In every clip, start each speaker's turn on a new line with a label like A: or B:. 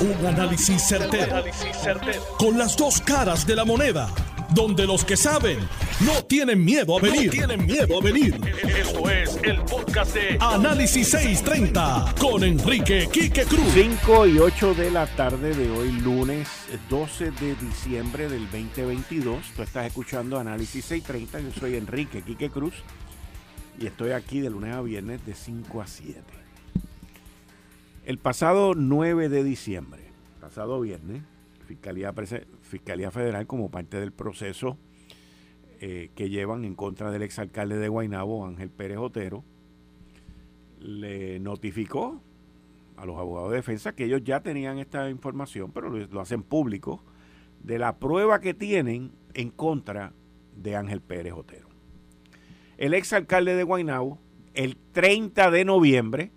A: Un análisis certero, Con las dos caras de la moneda. Donde los que saben no tienen miedo a venir. tienen miedo a venir. Esto es el podcast de Análisis 630 con Enrique Quique Cruz.
B: 5 y 8 de la tarde de hoy, lunes 12 de diciembre del 2022. Tú estás escuchando Análisis 630. Yo soy Enrique Quique Cruz y estoy aquí de lunes a viernes de 5 a 7. El pasado 9 de diciembre, pasado viernes, Fiscalía, Federal, como parte del proceso eh, que llevan en contra del exalcalde de Guaynabo, Ángel Pérez Otero, le notificó a los abogados de defensa que ellos ya tenían esta información, pero lo, lo hacen público, de la prueba que tienen en contra de Ángel Pérez Otero. El exalcalde de Guaynabo, el 30 de noviembre,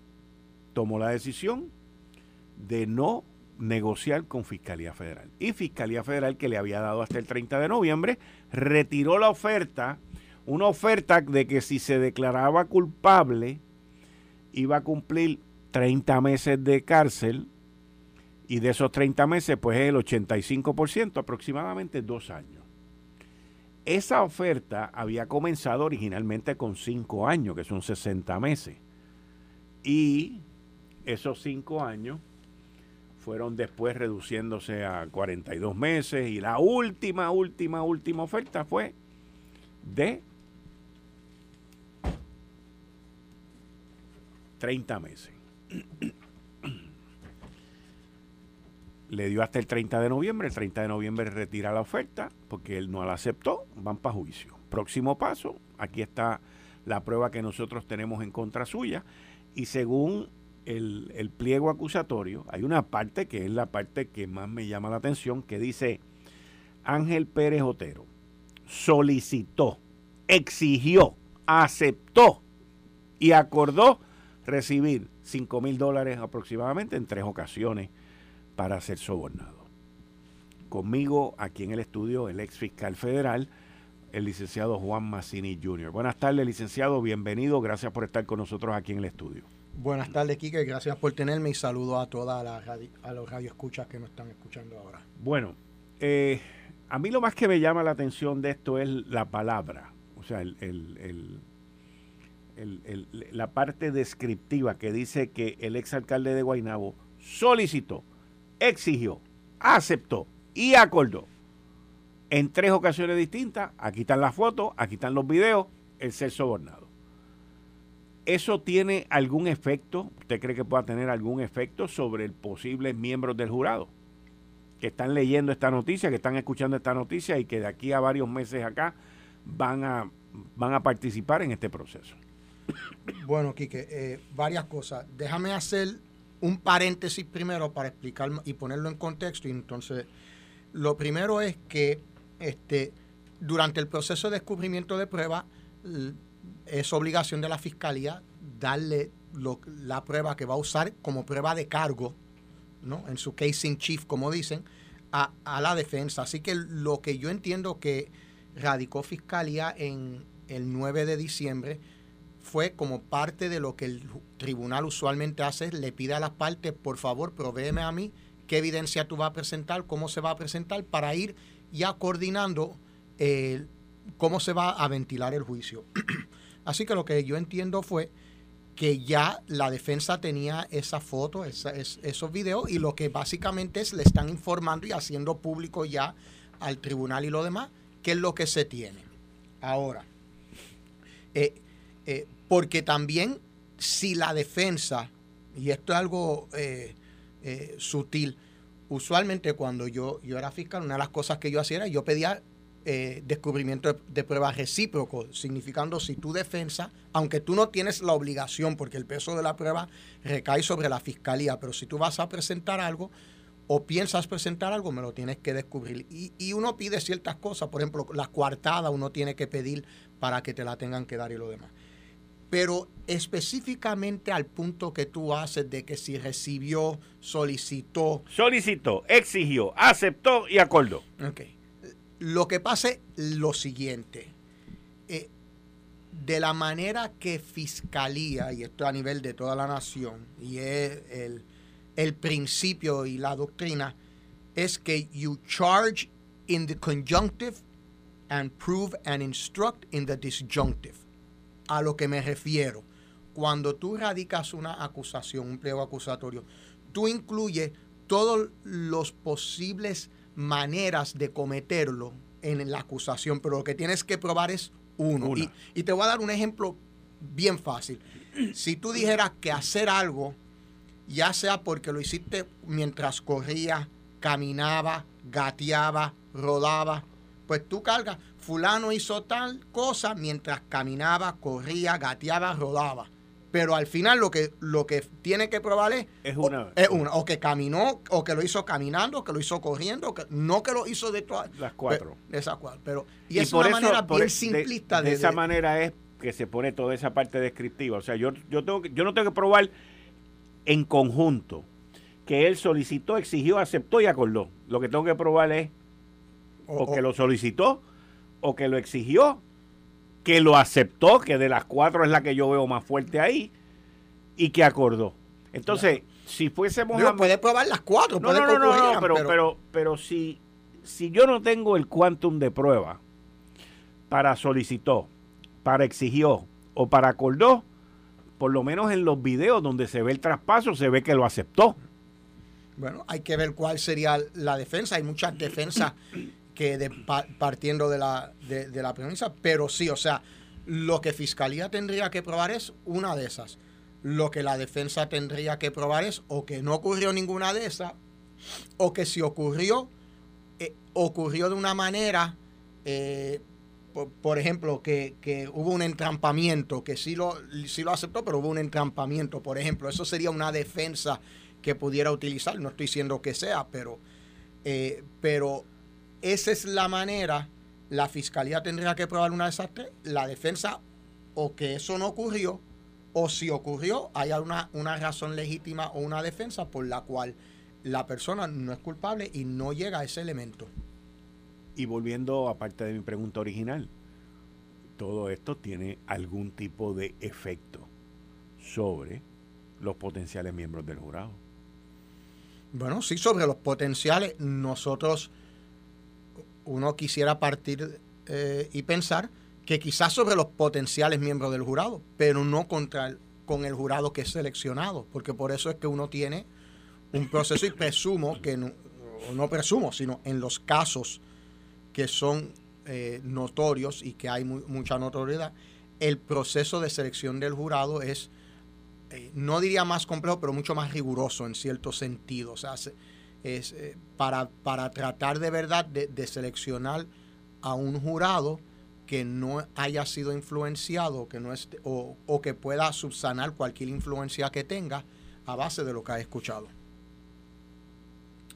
B: tomó la decisión de no negociar con Fiscalía Federal. Y Fiscalía Federal, que le había dado hasta el 30 de noviembre, retiró la oferta, una oferta de que si se declaraba culpable, iba a cumplir 30 meses de cárcel y de esos 30 meses, pues es el 85%, aproximadamente dos años. Esa oferta había comenzado originalmente con 5 años, que son 60 meses. Y esos cinco años fueron después reduciéndose a 42 meses y la última, última, última oferta fue de 30 meses. Le dio hasta el 30 de noviembre, el 30 de noviembre retira la oferta porque él no la aceptó, van para juicio. Próximo paso, aquí está la prueba que nosotros tenemos en contra suya y según el, pliego acusatorio, hay una parte que es la parte que más me llama la atención, que dice Ángel Pérez Otero solicitó, exigió, aceptó y acordó recibir 5 mil dólares aproximadamente en tres ocasiones para ser sobornado. Conmigo aquí en el estudio el ex fiscal federal, el licenciado Juan Massini Jr. Buenas tardes, licenciado, bienvenido, gracias por estar con nosotros aquí en el estudio.
C: Buenas tardes, Kike. Gracias por tenerme y saludo a todas las radio, a los radioescuchas que nos están escuchando ahora.
B: Bueno, eh, a mí lo más que me llama la atención de esto es la palabra, o sea, la parte descriptiva que dice que el exalcalde de Guaynabo solicitó, exigió, aceptó y acordó en tres ocasiones distintas. Aquí están las fotos, aquí están los videos, el ser sobornado. ¿Eso tiene algún efecto? ¿Usted cree que pueda tener algún efecto sobre el posibles miembros del jurado que están leyendo esta noticia, que están escuchando esta noticia y que de aquí a varios meses acá van a, van a participar en este proceso?
C: Bueno, Quique, eh, varias cosas. Déjame hacer un paréntesis primero para explicar y ponerlo en contexto. Y entonces, lo primero es que este, durante el proceso de descubrimiento de prueba, es obligación de la fiscalía darle la prueba que va a usar como prueba de cargo, ¿no? en su case in chief, como dicen, a, la defensa. Así que lo que yo entiendo que radicó fiscalía en el 9 de diciembre fue como parte de lo que el tribunal usualmente hace, le pide a las partes, por favor, provéeme a mí qué evidencia tú vas a presentar, cómo se va a presentar, para ir ya coordinando eh, cómo se va a ventilar el juicio. Así que lo que yo entiendo fue que ya la defensa tenía esa foto, esos videos, y lo que básicamente es le están informando y haciendo público ya al tribunal y lo demás, qué es lo que se tiene. Ahora, eh, eh, porque también si la defensa, y esto es algo eh, sutil, usualmente cuando yo, yo era fiscal, una de las cosas que yo hacía era, yo pedía eh, descubrimiento de, pruebas recíproco, significando si tu defensa, aunque tú no tienes la obligación, porque el peso de la prueba recae sobre la fiscalía, pero si tú vas a presentar algo o piensas presentar algo, me lo tienes que descubrir. Y, uno pide ciertas cosas, por ejemplo, la coartada uno tiene que pedir para que te la tengan que dar y lo demás. Pero específicamente al punto que tú haces de que si recibió, solicitó.
B: Solicitó, exigió, aceptó y acordó.
C: Ok. Lo que pasa es lo siguiente. Eh, de la manera que Fiscalía, y esto a nivel de toda la nación, y es el, el principio y la doctrina es que you charge in the conjunctive and prove and instruct in the disjunctive. A lo que me refiero, cuando tú radicas una acusación, un pliego acusatorio, tú incluyes todas las posibles maneras de cometerlo en la acusación, pero lo que tienes que probar es uno. Y, y, te voy a dar un ejemplo bien fácil. Si tú dijeras que hacer algo, ya sea porque lo hiciste mientras corría, caminaba, gateaba, rodaba, pues tú cargas, fulano hizo tal cosa mientras caminaba, corría, gateaba, rodaba. Pero al final lo que, lo que tiene que probar es,
B: una,
C: o, es una, o que caminó, o que lo hizo caminando, o que lo hizo corriendo, que, no que lo hizo de todas
B: las cuatro.
C: De esas cuatro. Pero, y, es una manera bien simplista
B: de, de, esa manera es que se pone toda esa parte descriptiva. O sea, yo, yo, tengo, yo no tengo que probar en conjunto que él solicitó, exigió, aceptó y acordó. Lo que tengo que probar es o, que lo solicitó, o que lo exigió, que lo aceptó, que de las cuatro es la que yo veo más fuerte ahí, y que acordó. Entonces, si fuésemos
C: no, puede probar las cuatro,
B: no, no, no, no, pero, pero, pero, si, si yo no tengo el quantum de prueba para solicitó, para exigió o para acordó, por lo menos en los videos donde se ve el traspaso, se ve que lo aceptó.
C: Bueno, hay que ver cuál sería la defensa. Hay muchas defensas que partiendo de la, de, la premisa, pero sí, o sea, lo que Fiscalía tendría que probar es una de esas. Lo que la defensa tendría que probar es o que no ocurrió ninguna de esas, o que si ocurrió, eh, ocurrió de una manera, eh, por, ejemplo, que, que, hubo un entrampamiento, que sí lo, sí lo aceptó, pero hubo un entrampamiento, por ejemplo. Eso sería una defensa que pudiera utilizar. No estoy diciendo que sea, pero, eh, pero esa es la manera, la fiscalía tendría que probar una de esas tres, la defensa o que eso no ocurrió, o si ocurrió, hay una, una razón legítima o una defensa por la cual la persona no es culpable y no llega a ese elemento.
B: Y volviendo a parte de mi pregunta original, todo esto tiene algún tipo de efecto sobre los potenciales miembros del jurado.
C: Bueno, sí, sobre los potenciales, nosotros uno quisiera partir eh, y pensar que quizás sobre los potenciales miembros del jurado, pero no contra con el jurado que es seleccionado, porque por eso es que uno tiene un proceso y presumo que no, no presumo, sino en los casos que son eh, notorios y que hay mucha notoriedad, el proceso de selección del jurado es, eh, no diría más complejo, pero mucho más riguroso en cierto sentido. O sea, es eh, para, para, tratar de verdad de, seleccionar a un jurado que no haya sido influenciado que no esté, o, o, que pueda subsanar cualquier influencia que tenga a base de lo que ha escuchado.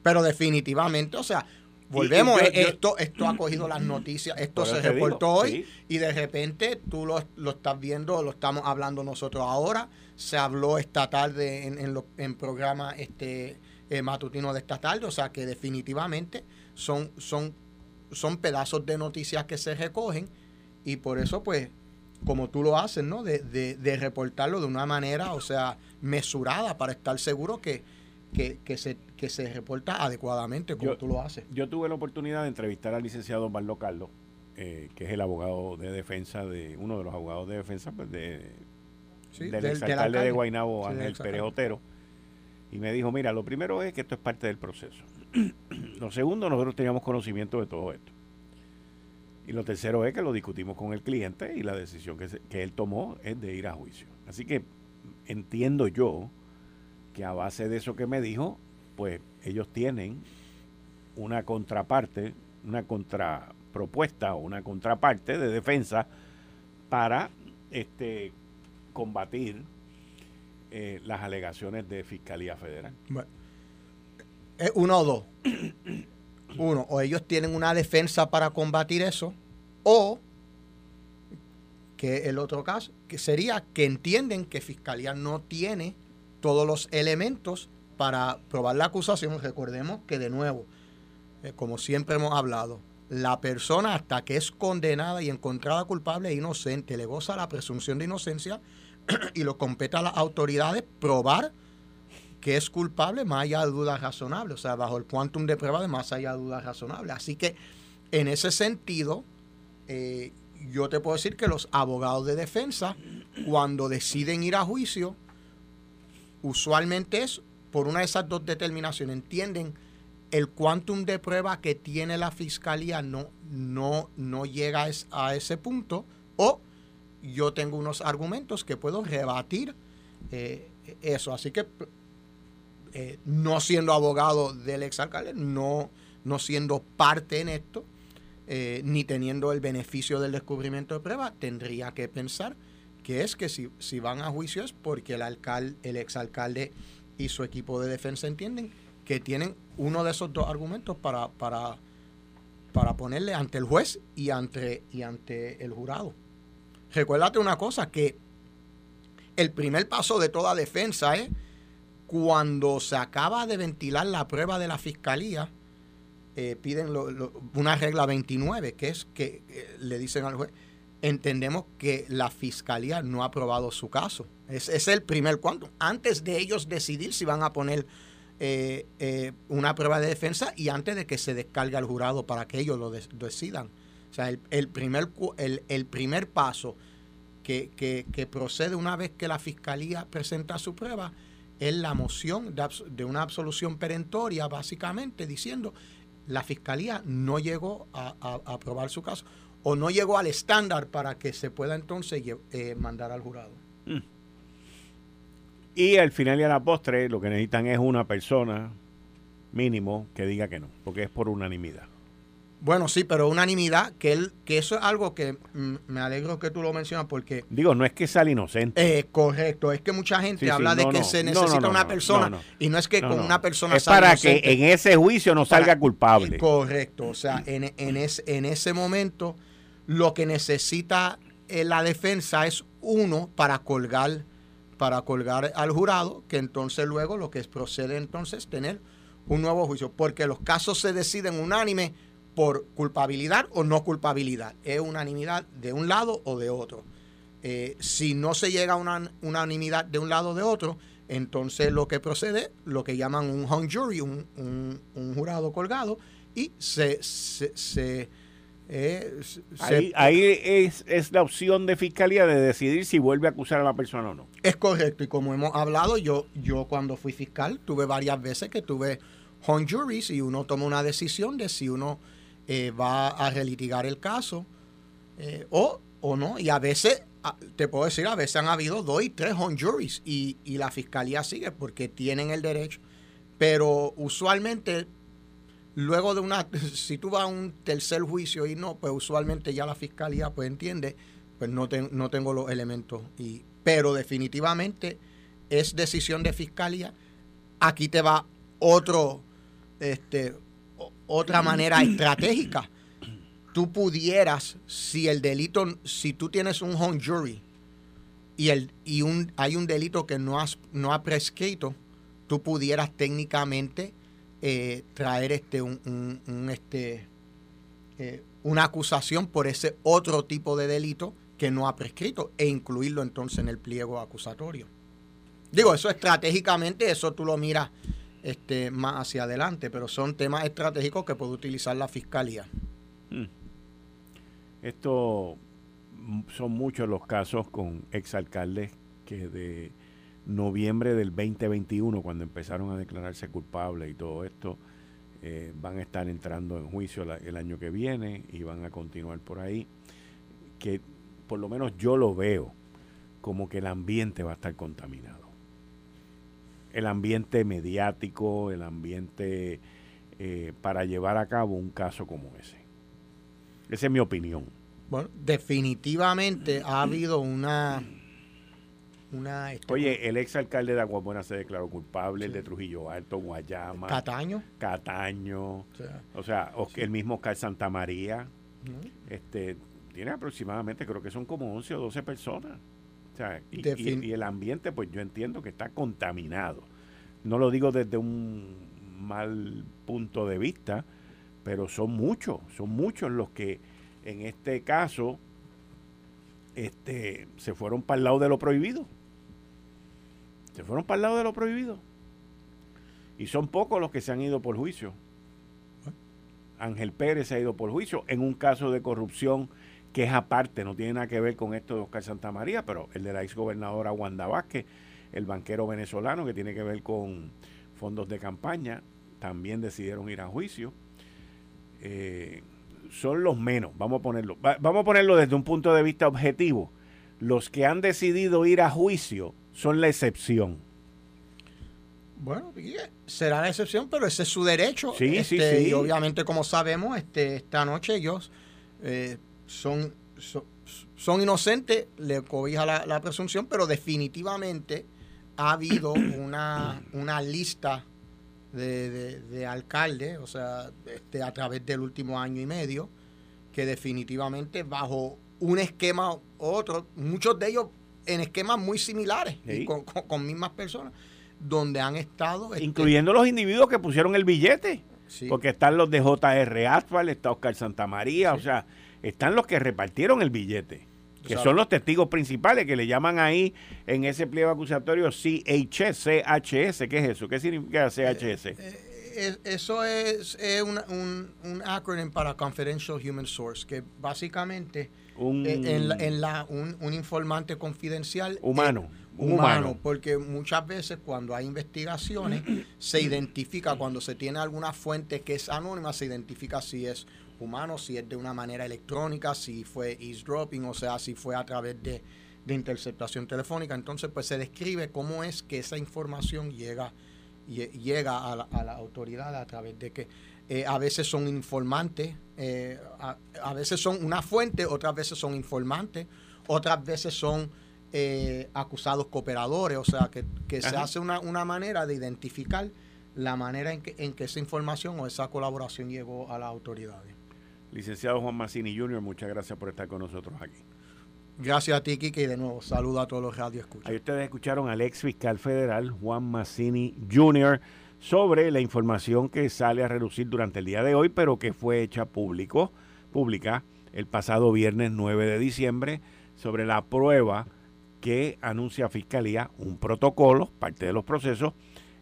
C: Pero definitivamente, o sea, volvemos, esto, esto ha cogido las noticias, esto se reportó hoy y de repente tú lo, lo, estás viendo, lo estamos hablando nosotros ahora, se habló esta tarde en, en, lo, en programa este eh, matutino de esta tarde. O sea que definitivamente son, son, son pedazos de noticias que se recogen y por eso pues como tú lo haces, ¿no? De, de, reportarlo de una manera, o sea, mesurada para estar seguro que, que, se, que se reporta adecuadamente como tú lo haces.
B: Yo tuve la oportunidad de entrevistar al licenciado Barlo Carlos, eh, que es el abogado de defensa de, uno de los abogados de defensa pues, de, del, exalcalde de Guaynabo, Ángel Pérez Otero y me dijo, mira, lo primero es que esto es parte del proceso. lo segundo, nosotros teníamos conocimiento de todo esto. Y lo tercero es que lo discutimos con el cliente y la decisión que, que él tomó es de ir a juicio. Así que entiendo yo que a base de eso que me dijo, pues ellos tienen una contraparte, una contrapropuesta o una contraparte de defensa para este combatir eh, las alegaciones de Fiscalía Federal?
C: uno o dos. Uno, o ellos tienen una defensa para combatir eso, o que el otro caso, que sería que entienden que Fiscalía no tiene todos los elementos para probar la acusación. Recordemos que de nuevo, eh, como siempre hemos hablado, la persona hasta que es condenada y encontrada culpable e inocente le goza la presunción de inocencia y lo compete a las autoridades probar que es culpable más allá de dudas razonables, o sea, bajo el quantum de prueba de más allá de dudas razonables. Así que en ese sentido, eh, yo te puedo decir que los abogados de defensa, cuando deciden ir a juicio, usualmente es por una de esas dos determinaciones, entienden el quantum de prueba que tiene la fiscalía no, no, no llega a ese punto o yo tengo unos argumentos que puedo rebatir eh, eso. Así que eh, no siendo abogado del exalcalde, no, no siendo parte en esto, eh, ni teniendo el beneficio del descubrimiento de prueba, tendría que pensar que es que si, si van a juicio es porque el alcalde, el exalcalde y su equipo de defensa entienden que tienen uno de esos dos argumentos para, para, para ponerle ante el juez y ante, y ante el jurado. Recuérdate una cosa, que el primer paso de toda defensa es cuando se acaba de ventilar la prueba de la fiscalía, eh, piden una regla 29, que es que eh, le dicen al juez, entendemos que la fiscalía no ha aprobado su caso. Es, el primer cuando. Antes de ellos decidir si van a poner eh, una prueba de defensa y antes de que se descargue al jurado para que ellos lo decidan. O sea, el, primer, el, primer paso que, que, procede una vez que la fiscalía presenta su prueba es la moción de, una absolución perentoria, básicamente diciendo la fiscalía no llegó a, aprobar su caso o no llegó al estándar para que se pueda entonces eh, mandar al jurado. Mm.
B: Y al final y a la postre lo que necesitan es una persona mínimo que diga que no, porque es por unanimidad.
C: Bueno, sí, pero unanimidad, que él, que eso es algo que mm, me alegro que tú lo mencionas porque...
B: Digo, no es que sea inocente.
C: Eh, correcto, es que mucha gente habla de que se necesita una persona y no es que con una persona...
B: Es para que en ese juicio no salga culpable.
C: correcto, o sea, en, en, en ese momento lo que necesita eh, la defensa es uno para colgar, para colgar al jurado, que entonces luego lo que procede entonces tener un nuevo juicio, porque los casos se deciden unánime por culpabilidad o no culpabilidad. Es unanimidad de un lado o de otro. Eh, si no se llega a una unanimidad de un lado o de otro, entonces lo que procede, lo que llaman un hung jury, un, jurado colgado, y se... se,
B: eh, ahí, es, es, la opción de fiscalía de decidir si vuelve a acusar a la persona o no.
C: Es correcto, y como hemos hablado, yo, yo cuando fui fiscal tuve varias veces que tuve hung juries y uno toma una decisión de si uno eh, va a relitigar el caso eh, o, o no. Y a veces, te puedo decir, a veces han habido dos y tres on juries y, y la fiscalía sigue porque tienen el derecho. Pero usualmente, luego de una, si tú vas a un tercer juicio y no, pues usualmente ya la fiscalía pues entiende, pues no, no tengo los elementos. Y, pero definitivamente es decisión de fiscalía. Aquí te va otro, este, otra manera estratégica. Tú pudieras, si el delito, si tú tienes un home jury y, el, y un, hay un delito que no, has, no ha prescrito, tú pudieras técnicamente eh, traer este, un, este, eh, una acusación por ese otro tipo de delito que no ha prescrito e incluirlo entonces en el pliego acusatorio. Digo, eso estratégicamente, eso tú lo miras este, más hacia adelante, pero son temas estratégicos que puede utilizar la fiscalía. Hmm.
B: Esto mm, son muchos los casos con exalcaldes que de noviembre del 2021, cuando empezaron a declararse culpables y todo esto, eh, van a estar entrando en juicio el año que viene y van a continuar por ahí, que por lo menos yo lo veo como que el ambiente va a estar contaminado el ambiente mediático, el ambiente eh, para llevar a cabo un caso como ese. Esa es mi opinión.
C: Bueno, definitivamente ha habido una... una
B: este, Oye, el exalcalde de Aguabuena se declaró culpable, el de Trujillo Alto, Guayama.
C: Cataño.
B: Cataño. O sea, el mismo Oscar Santa María. este, tiene aproximadamente, creo que son como 11 o 12 personas y, el ambiente, pues yo entiendo que está contaminado. No lo digo desde un mal punto de vista, pero son muchos, son muchos los que en este caso este, se fueron para el lado de lo prohibido. Se fueron para el lado de lo prohibido. Y son pocos los que se han ido por juicio. Ángel Pérez se ha ido por juicio en un caso de corrupción que es aparte, no tiene nada que ver con esto de Oscar Santamaría, pero el de la exgobernadora Wanda Vázquez, el banquero venezolano que tiene que ver con fondos de campaña, también decidieron ir a juicio. Eh, son los menos, vamos a ponerlo. vamos a ponerlo desde un punto de vista objetivo. Los que han decidido ir a juicio son la excepción.
C: Bueno, será la excepción, pero ese es su derecho.
B: Sí, sí, este, sí.
C: Y obviamente, como sabemos, este, esta noche ellos eh, son, son, inocentes, le cobija la, presunción, pero definitivamente ha habido una, una lista de, de, alcaldes, o sea, este, a través del último año y medio, que definitivamente bajo un esquema u otro, muchos de ellos en esquemas muy similares y con, mismas personas, donde han estado...
B: Este, Incluyendo los individuos que pusieron el billete. Porque están los de JR Asphalt, está Oscar Santamaría, o sea, están los que repartieron el billete, que son los testigos principales, que le llaman ahí en ese pliego acusatorio CHS, CHS, ¿qué es eso? ¿Qué significa CHS? Eh,
C: eh, eso es, un, un acronym para Confidential Human Source, que básicamente un, eh, en, la, un, informante confidencial
B: humano.
C: humano, porque muchas veces cuando hay investigaciones se identifica, cuando se tiene alguna fuente que es anónima, se identifica si es humano, si es de una manera electrónica, si fue eavesdropping, o sea, si fue a través de, interceptación telefónica. Entonces, pues se describe cómo es que esa información llega, llega a la, autoridad a través de que eh, a veces son informantes, eh, a, veces son una fuente, otras veces son informantes, otras veces son eh, acusados cooperadores, o sea, que, se hace una, una manera de identificar la manera en que, en que esa información o esa colaboración llegó a las autoridades.
B: Licenciado Juan Massini Jr., muchas gracias por estar con nosotros aquí.
C: Gracias a ti, Kike, y de nuevo saludo a todos los radioescuchas.
B: Ahí ustedes escucharon al ex fiscal federal Juan Massini Jr. sobre la información que sale a relucir durante el día de hoy, pero que fue hecha público, pública el pasado viernes 9 de diciembre sobre la prueba que anuncia Fiscalía, un protocolo, parte de los procesos,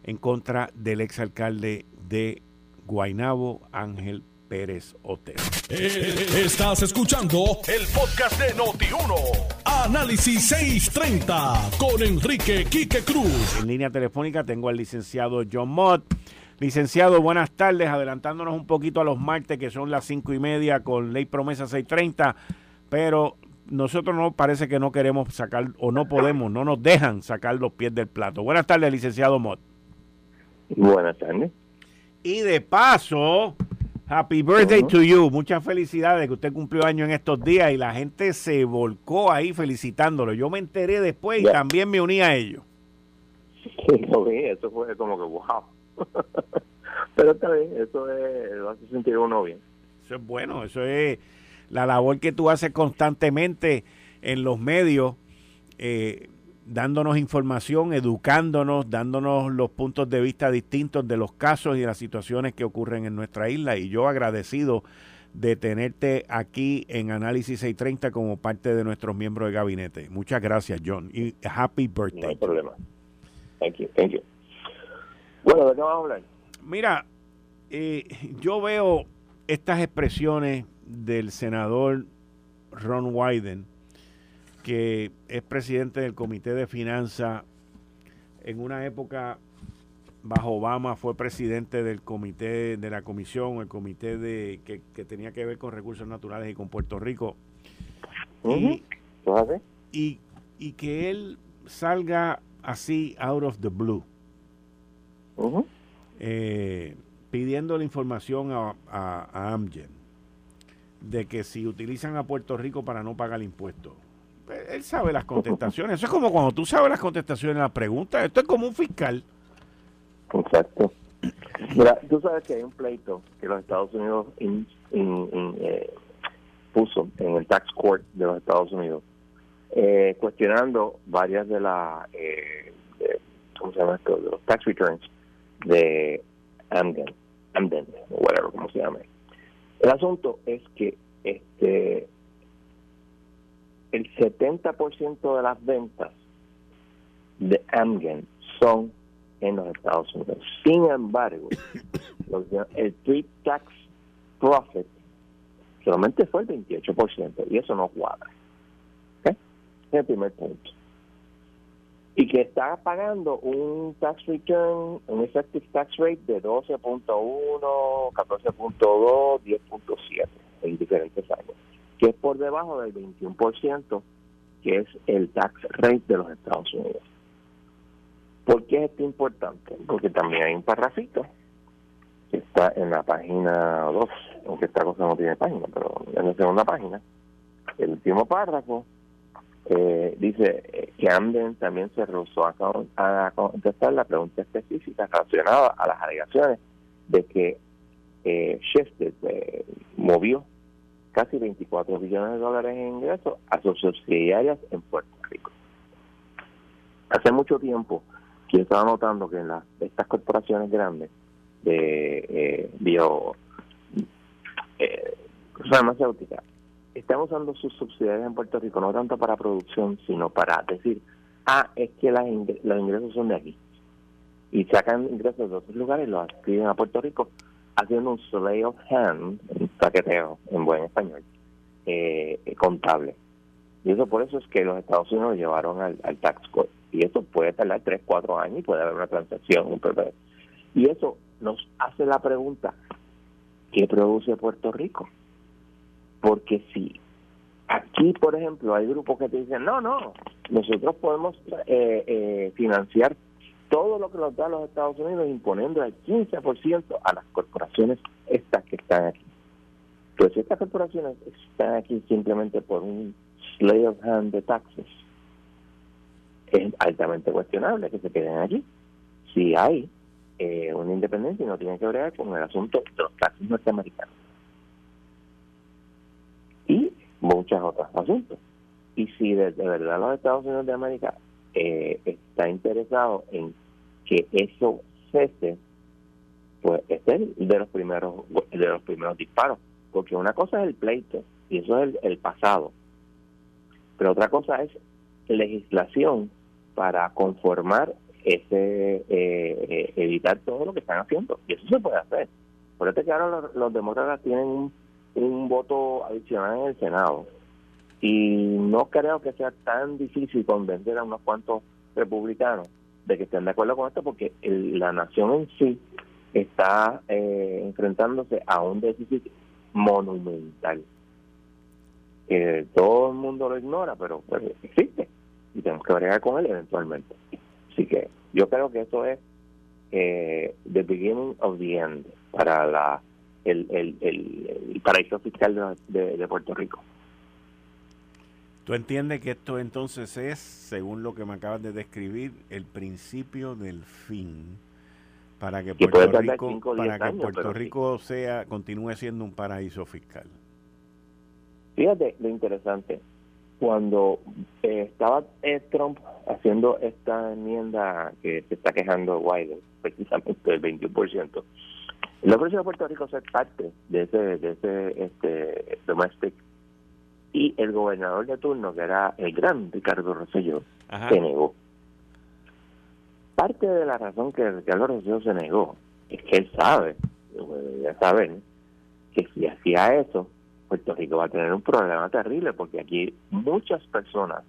B: en contra del exalcalde de Guainabo, Ángel Pérez Otero.
A: Eh, estás escuchando el podcast de Noti1. Análisis 630 con Enrique Quique Cruz.
B: En línea telefónica tengo al licenciado John Mott. Licenciado, buenas tardes. Adelantándonos un poquito a los martes, que son las cinco y media, con ley promesa 630. Pero nosotros no parece que no queremos sacar, o no podemos, no nos dejan sacar los pies del plato. Buenas tardes, licenciado Mott.
D: Buenas tardes.
B: Y de paso, Happy birthday to you. Muchas felicidades que usted cumplió año en estos días y la gente se volcó ahí felicitándolo. Yo me enteré después y también me uní a ellos.
D: Sí, eso fue como que wow. Pero está bien, eso es, lo hace sentir uno bien.
B: Eso es bueno, eso es la labor que tú haces constantemente en los medios. Eh, dándonos información, educándonos, dándonos los puntos de vista distintos de los casos y de las situaciones que ocurren en nuestra isla. Y yo agradecido de tenerte aquí en Análisis 630 como parte de nuestros miembros de gabinete. Muchas gracias, John. Y happy birthday. No
D: hay problema. Thank you, thank you. Bueno, ¿de qué vamos a hablar?
B: Mira, eh, yo veo estas expresiones del senador Ron Wyden que es presidente del Comité de Finanzas. En una época bajo Obama fue presidente del comité de la comisión, el comité de que, tenía que ver con recursos naturales y con Puerto Rico. y, y, que él salga así out of the blue, eh, pidiendo la información a, a Amgen de que si utilizan a Puerto Rico para no pagar impuestos él sabe las contestaciones. Eso es como cuando tú sabes las contestaciones a la pregunta. Esto es como un fiscal.
D: Exacto. Mira, tú sabes que hay un pleito que los Estados Unidos eh, puso en el tax court de los Estados Unidos, eh, cuestionando varias de las, eh, ¿cómo se llama esto? Los tax returns de Amden, Amden, whatever, como se llame. El asunto es que este el 70% de las ventas de Amgen son en los Estados Unidos. Sin embargo, el pre-tax profit solamente fue el 28% y eso no cuadra. ¿Okay? Es el primer punto. Y que está pagando un tax return, un effective tax rate de 12.1, 14.2, 10.7 en diferentes años, que es por debajo del 21%, que es el tax rate de los Estados Unidos. ¿Por qué es esto importante? Porque también hay un parrafito que está en la página 2, aunque esta cosa no tiene página, pero en la segunda página, el último párrafo eh, dice eh, que Amden también se rehusó a, contestar la pregunta específica relacionada a las alegaciones de que eh, Shifted eh, movió casi 24 billones de dólares en ingresos a sus subsidiarias en Puerto Rico. Hace mucho tiempo que estaba notando que en las, estas corporaciones grandes de eh, bio eh, farmacéutica están usando sus subsidiarias en Puerto Rico no tanto para producción sino para decir ah es que las los ingresos son de aquí y sacan ingresos de otros lugares y los escriben a Puerto Rico haciendo un slay of hand un paqueteo en buen español eh, contable. Y eso por eso es que los Estados Unidos llevaron al, tax court. Y eso puede tardar 3, 4 años y puede haber una transacción un y eso nos hace la pregunta, ¿qué produce Puerto Rico? Porque si aquí, por ejemplo, hay grupos que te dicen, no, no, nosotros podemos eh, eh, financiar todo lo que nos da los Estados Unidos imponiendo el 15% a las corporaciones estas que están aquí. Pues estas corporaciones están aquí simplemente por un slay of hand de taxes, es altamente cuestionable que se queden allí. Si hay eh, una independencia y no tiene que ver con el asunto de los taxis norteamericanos. Y muchos otros asuntos. Y si de, verdad los Estados Unidos de América eh, está interesado en que eso cese, pues este es de los primeros de los primeros disparos. Porque una cosa es el pleito y eso es el pasado. Pero otra cosa es legislación para conformar ese eh, eh, evitar todo lo que están haciendo. Y eso se puede hacer. Por que ahora los, demócratas tienen un, voto adicional en el Senado. Y no creo que sea tan difícil convencer a unos cuantos republicanos de que estén de acuerdo con esto porque la nación en sí está eh, enfrentándose a un déficit monumental. todo el mundo lo ignora, pero pues, existe y tenemos que bregar con él eventualmente. Así que yo creo que eso es eh, the beginning of the end para la el, el, paraíso fiscal de, Puerto Rico.
B: ¿Tú entiendes que esto entonces es, según lo que me acabas de describir, el principio del fin para que Puerto Rico, para que Puerto Rico sea continúe siendo un paraíso fiscal?
D: Fíjate lo interesante cuando eh, estaba eh, Trump haciendo esta enmienda que se está quejando Biden, precisamente del 21%, el ofreció a Puerto Rico ser parte de ese, de ese este, domestic y el gobernador de turno, que era el gran Ricardo Rosselló, se negó. Parte de la razón que Ricardo Rosselló se negó es que él sabe, ya saben, que si hacía eso, Puerto Rico va a tener un problema terrible porque aquí muchas personas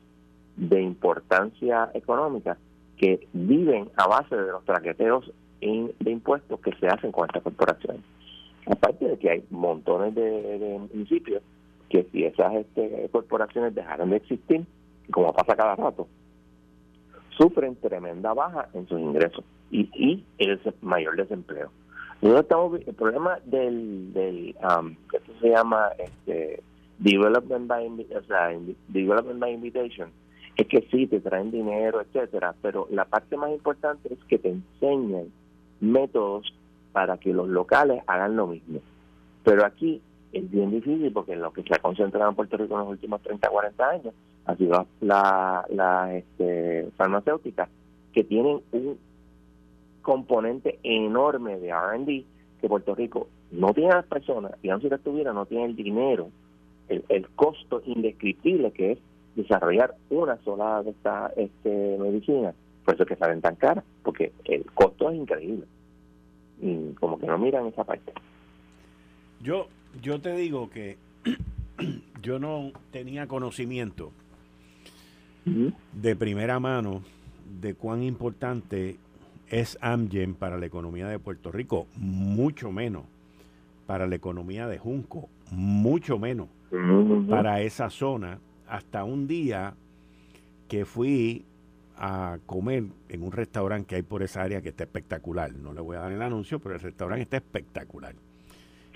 D: de importancia económica que viven a base de los traqueteos de impuestos que se hacen con estas corporaciones. Aparte de que hay montones de, municipios que si esas este, corporaciones dejaran de existir, como pasa cada rato, sufren tremenda baja en sus ingresos y, y el mayor desempleo estamos, el problema del, del um, se llama este, development by, o development by invitation, es que sí, te traen dinero, etcétera, pero la parte más importante es que te enseñan métodos para que los locales hagan lo mismo. Pero aquí es bien difícil porque lo que se ha concentrado en Puerto Rico en los últimos 30, 40 años ha sido la, la este, farmacéutica que tienen un componente enorme de RD que Puerto Rico no tiene las personas, y aunque si tuviera, no tiene el dinero, el, costo indescriptible que es desarrollar una sola de estas este, medicinas, Por eso es que salen tan caras, porque el costo es increíble. Y como que no miran esa parte.
B: Yo, yo te digo que yo no tenía conocimiento de primera mano de cuán importante es Amgen para la economía de Puerto Rico, mucho menos para la economía de Junco, mucho menos para esa zona, hasta un día que fui a comer en un restaurante que hay por esa área que está espectacular. No le voy a dar el anuncio, pero el restaurante está espectacular.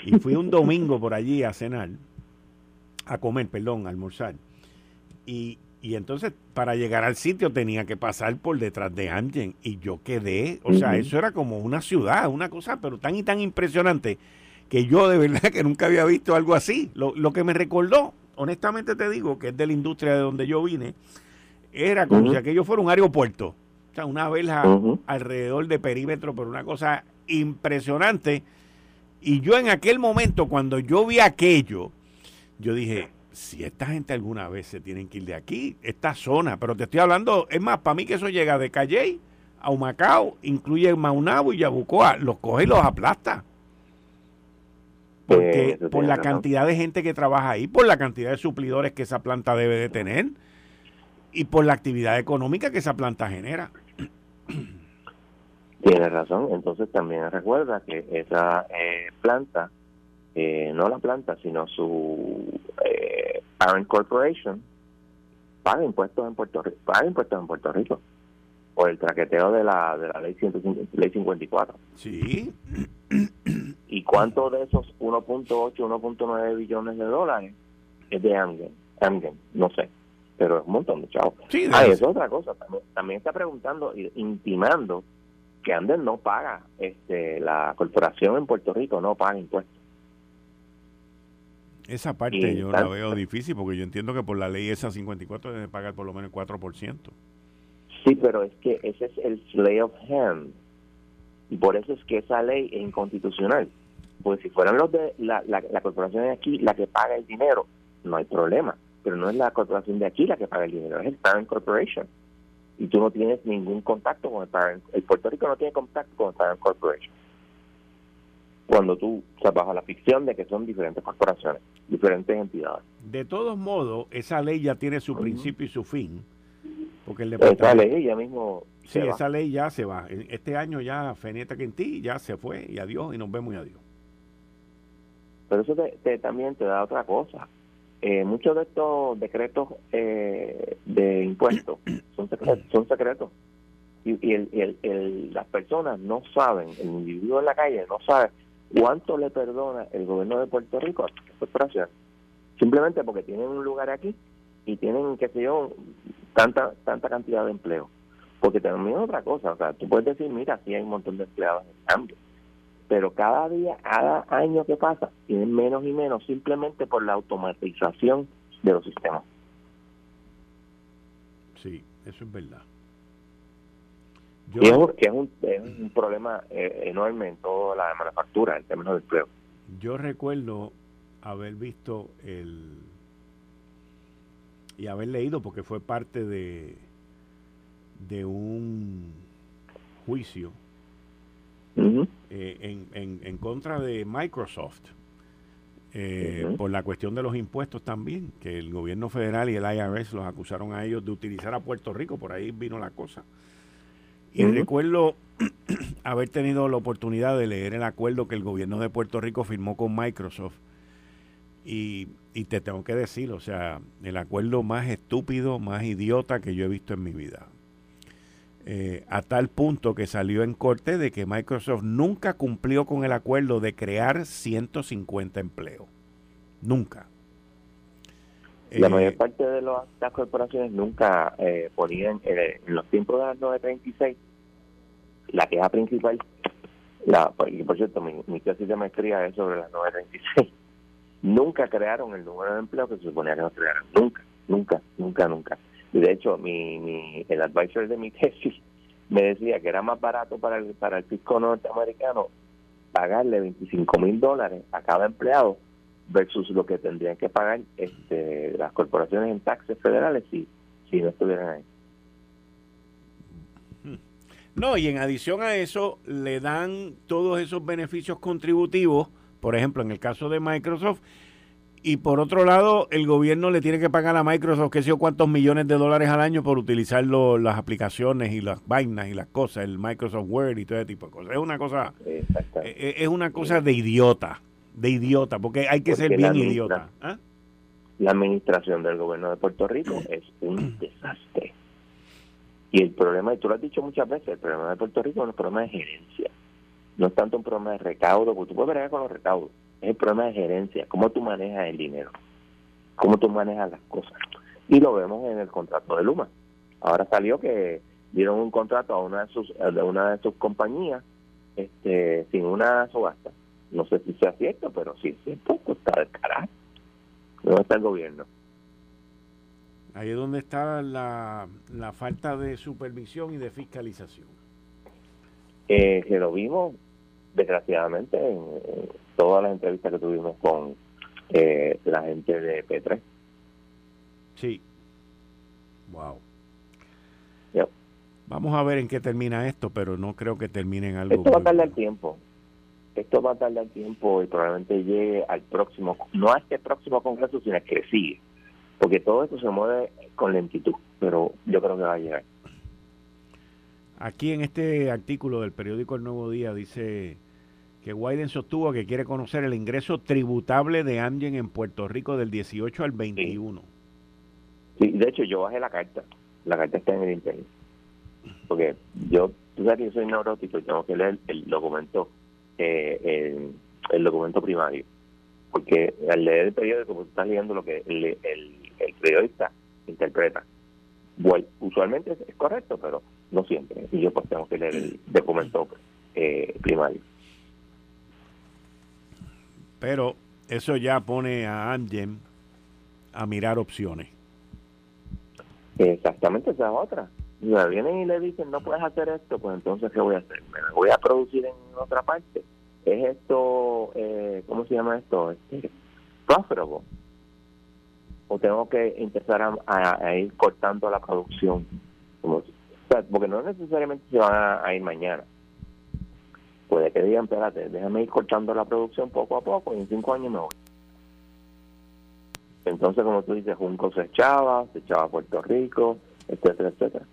B: Y fui un domingo por allí a cenar, a comer, perdón, a almorzar. Y, y entonces para llegar al sitio tenía que pasar por detrás de Amgen y yo quedé, o sea, eso era como una ciudad, una cosa, pero tan y tan impresionante que yo de verdad que nunca había visto algo así. Lo, lo que me recordó, honestamente te digo, que es de la industria de donde yo vine, era como si aquello fuera un aeropuerto. O sea, una verja alrededor de perímetro, pero una cosa impresionante. Y yo en aquel momento, cuando yo vi aquello, yo dije, si esta gente alguna vez se tienen que ir de aquí, esta zona, pero te estoy hablando, es más, para mí que eso llega de Calley a Humacao, incluye Maunabo y Yabucoa, los coge y los aplasta. Porque por la cantidad de gente que trabaja ahí, por la cantidad de suplidores que esa planta debe de tener y por la actividad económica que esa planta genera.
D: Tiene razón, entonces también recuerda que esa eh, planta, eh, no la planta, sino su eh, parent corporation, paga impuestos en Puerto Rico, paga impuestos en Puerto Rico por el traqueteo de la, de la ley, ley 54.
B: Sí.
D: ¿Y cuánto de esos 1.8, 1.9 billones de dólares es de Amgen? Amgen, no sé, pero es un montón de chavos.
B: Sí,
D: ah, eso es otra cosa. También, está preguntando, intimando que Amgen no paga, este, la corporación en Puerto Rico no paga impuestos.
B: Esa parte yo la veo difícil porque yo entiendo que por la ley esa 54 debe pagar por lo menos el 4%.
D: Sí, pero es que ese es el slay of hand. Y por eso es que esa ley es inconstitucional. Porque si fueran los de la, la, corporación de aquí la que paga el dinero, no hay problema. Pero no es la corporación de aquí la que paga el dinero, es el Parent Corporation. Y tú no tienes ningún contacto con el Parent. El Puerto Rico no tiene contacto con el Parent Corporation. Cuando tú o sea, bajo la ficción de que son diferentes corporaciones, diferentes entidades.
B: De todos modos, esa ley ya tiene su principio y su fin porque el
D: Esa ley ya mismo.
B: Sí, esa ley ya se va. Este año ya Feneta Quintí ya se fue y adiós y nos vemos y adiós.
D: Pero eso te, también te da otra cosa. Eh, muchos de estos decretos eh, de impuestos son secretos. Son secretos. Y, el, el, las personas no saben, el individuo en la calle no sabe cuánto le perdona el gobierno de Puerto Rico a la corporación. Simplemente porque tienen un lugar aquí y tienen, qué sé yo, tanta tanta cantidad de empleo. Porque también es otra cosa, o sea, tú puedes decir, mira, sí hay un montón de empleados en cambio, pero cada día, cada año que pasa, tienen menos y menos simplemente por la automatización de los sistemas.
B: Sí, eso es verdad.
D: Yo... Y es, que es, un, es un problema eh, enorme en toda la manufactura, en términos de empleo.
B: Yo recuerdo haber visto el y haber leído porque fue parte de, de un juicio eh, en, en, en, contra de Microsoft eh, por la cuestión de los impuestos también, que el gobierno federal y el IRS los acusaron a ellos de utilizar a Puerto Rico, por ahí vino la cosa. Y recuerdo haber tenido la oportunidad de leer el acuerdo que el gobierno de Puerto Rico firmó con Microsoft y, te tengo que decir, o sea, el acuerdo más estúpido, más idiota que yo he visto en mi vida. Eh, a tal punto que salió en corte de que Microsoft nunca cumplió con el acuerdo de crear 150 empleos. Nunca.
D: La mayor eh, parte de las corporaciones nunca eh, ponían en los tiempos de las 936 la queja principal, la, por cierto, mi, mi tesis de maestría es sobre las 936 nunca crearon el número de empleo que se suponía que no crearon. Nunca, nunca, nunca, nunca. De hecho, mi, mi, el advisor de mi tesis me decía que era más barato para el, para el fisco norteamericano pagarle 25 mil dólares a cada empleado versus lo que tendrían que pagar este, las corporaciones en taxes federales si, si no estuvieran ahí.
B: No, y en adición a eso, le dan todos esos beneficios contributivos, por ejemplo, en el caso de Microsoft, y por otro lado, el gobierno le tiene que pagar a Microsoft, que sé cuántos millones de dólares al año por utilizar las aplicaciones y las vainas y las cosas, el Microsoft Word y todo ese tipo de cosas. Es una cosa, eh, eh, es una cosa de idiota, de idiota, porque hay que ser bien idiota. ¿ah?
D: La administración del gobierno de Puerto Rico es un desastre. Y el problema, y tú lo has dicho muchas veces, el problema de Puerto Rico es un problema de gerencia. No es tanto un problema de recaudo, porque tú puedes ver con los recaudos es el problema de gerencia, cómo tú manejas el dinero, cómo tú manejas las cosas. Y lo vemos en el contrato de Luma. Ahora salió que dieron un contrato a una de sus, de una de sus compañías este, sin una subasta. No sé si sea cierto, pero sí es cierto, pues está del carajo. ¿Dónde está el gobierno?
B: Ahí es donde está la, la falta de supervisión y de fiscalización.
D: Eh, que lo vimos, desgraciadamente, en, todas las entrevistas que tuvimos con eh, la gente de P3.
B: Sí. Wow. Vamos a ver en qué termina esto, pero no creo que termine en algo.
D: Esto va a tardar tiempo. Esto va a tardar tiempo y probablemente llegue al próximo, no a este próximo congreso, sino a que sigue. Porque todo esto se mueve con lentitud, pero yo creo que va a llegar.
B: Aquí en este artículo del periódico El Nuevo Día dice que Wyden sostuvo que quiere conocer el ingreso tributable de Amgen en Puerto Rico del 18 al 21.
D: Sí. de hecho yo bajé la carta. La carta está en el internet. Porque yo, tú sabes que yo soy neurótico y tengo que leer el documento, eh, el, documento primario. Porque al leer el periódico, pues estás leyendo lo que el, el, periodista interpreta. Bueno, usualmente es, correcto, pero no siempre. Y yo pues tengo que leer el documento eh, primario.
B: Pero eso ya pone a Amgen a mirar opciones.
D: Exactamente, esa es otra. Ya vienen y le dicen, no puedes hacer esto, pues entonces, ¿qué voy a hacer? ¿Me voy a producir en otra parte? ¿Es esto, eh, cómo se llama esto? Este, ¿Prófrogo? ¿O tengo que empezar a, ir cortando la producción? porque no necesariamente se van a ir mañana puede que digan, espérate, déjame ir cortando la producción poco a poco y en cinco años me voy. Entonces, como tú dices, Junco se echaba, se echaba a Puerto Rico, etcétera, etcétera.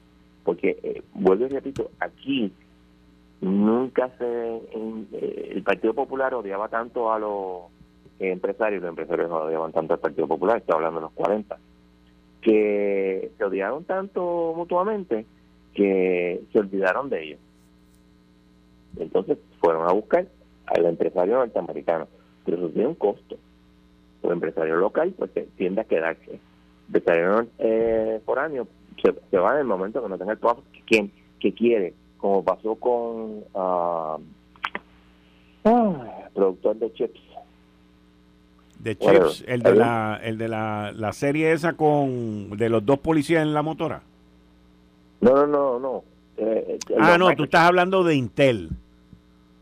D: Porque, eh, vuelvo y repito, aquí nunca se... Eh, el Partido Popular odiaba tanto a los empresarios, los empresarios odiaban tanto al Partido Popular, estoy hablando de los 40, que se odiaron tanto mutuamente que se olvidaron de ellos. Entonces fueron a buscar al empresario norteamericano, pero eso tiene un costo. El empresario local pues tiende a quedarse. El empresario eh, foráneo se, se, va en el momento que no tenga el trabajo que, que quiere, como pasó con uh, productor de chips.
B: De chips, el de, la, el de la, la serie esa con de los dos policías en la motora.
D: No, no, no, no. Eh,
B: ah, no, tú estás hablando de Intel.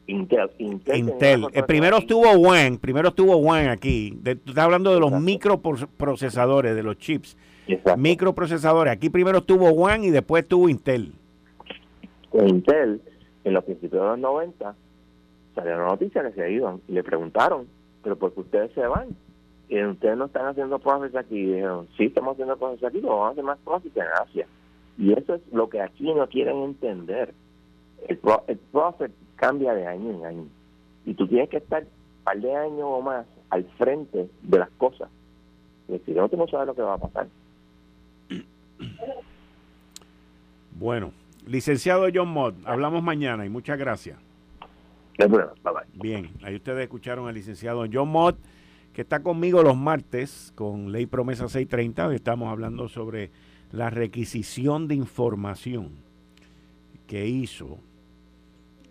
D: Intel.
B: Intel. El primero estuvo Juan, primero estuvo Juan aquí. tú estás hablando de los microprocesadores, de los chips. Microprocesadores. Aquí primero estuvo Juan y después estuvo Intel.
D: Intel, en los principios de los 90, salió una noticia que se iban y le preguntaron, pero ¿por qué ustedes se van? Y ustedes no están haciendo profits aquí. Y dijeron, sí, estamos haciendo profits aquí, pero vamos a hacer más profits en Asia. Y eso es lo que aquí no quieren entender. El, el profit cambia de año en año. Y tú tienes que estar un par de años o más al frente de las cosas. Y si no, tú no sabes lo que va a pasar.
B: Bueno, licenciado John Mott, hablamos mañana y muchas gracias. Bien, ahí ustedes escucharon al licenciado John Mott, que está conmigo los martes con Ley Promesa 630. Estamos hablando sobre la requisición de información que hizo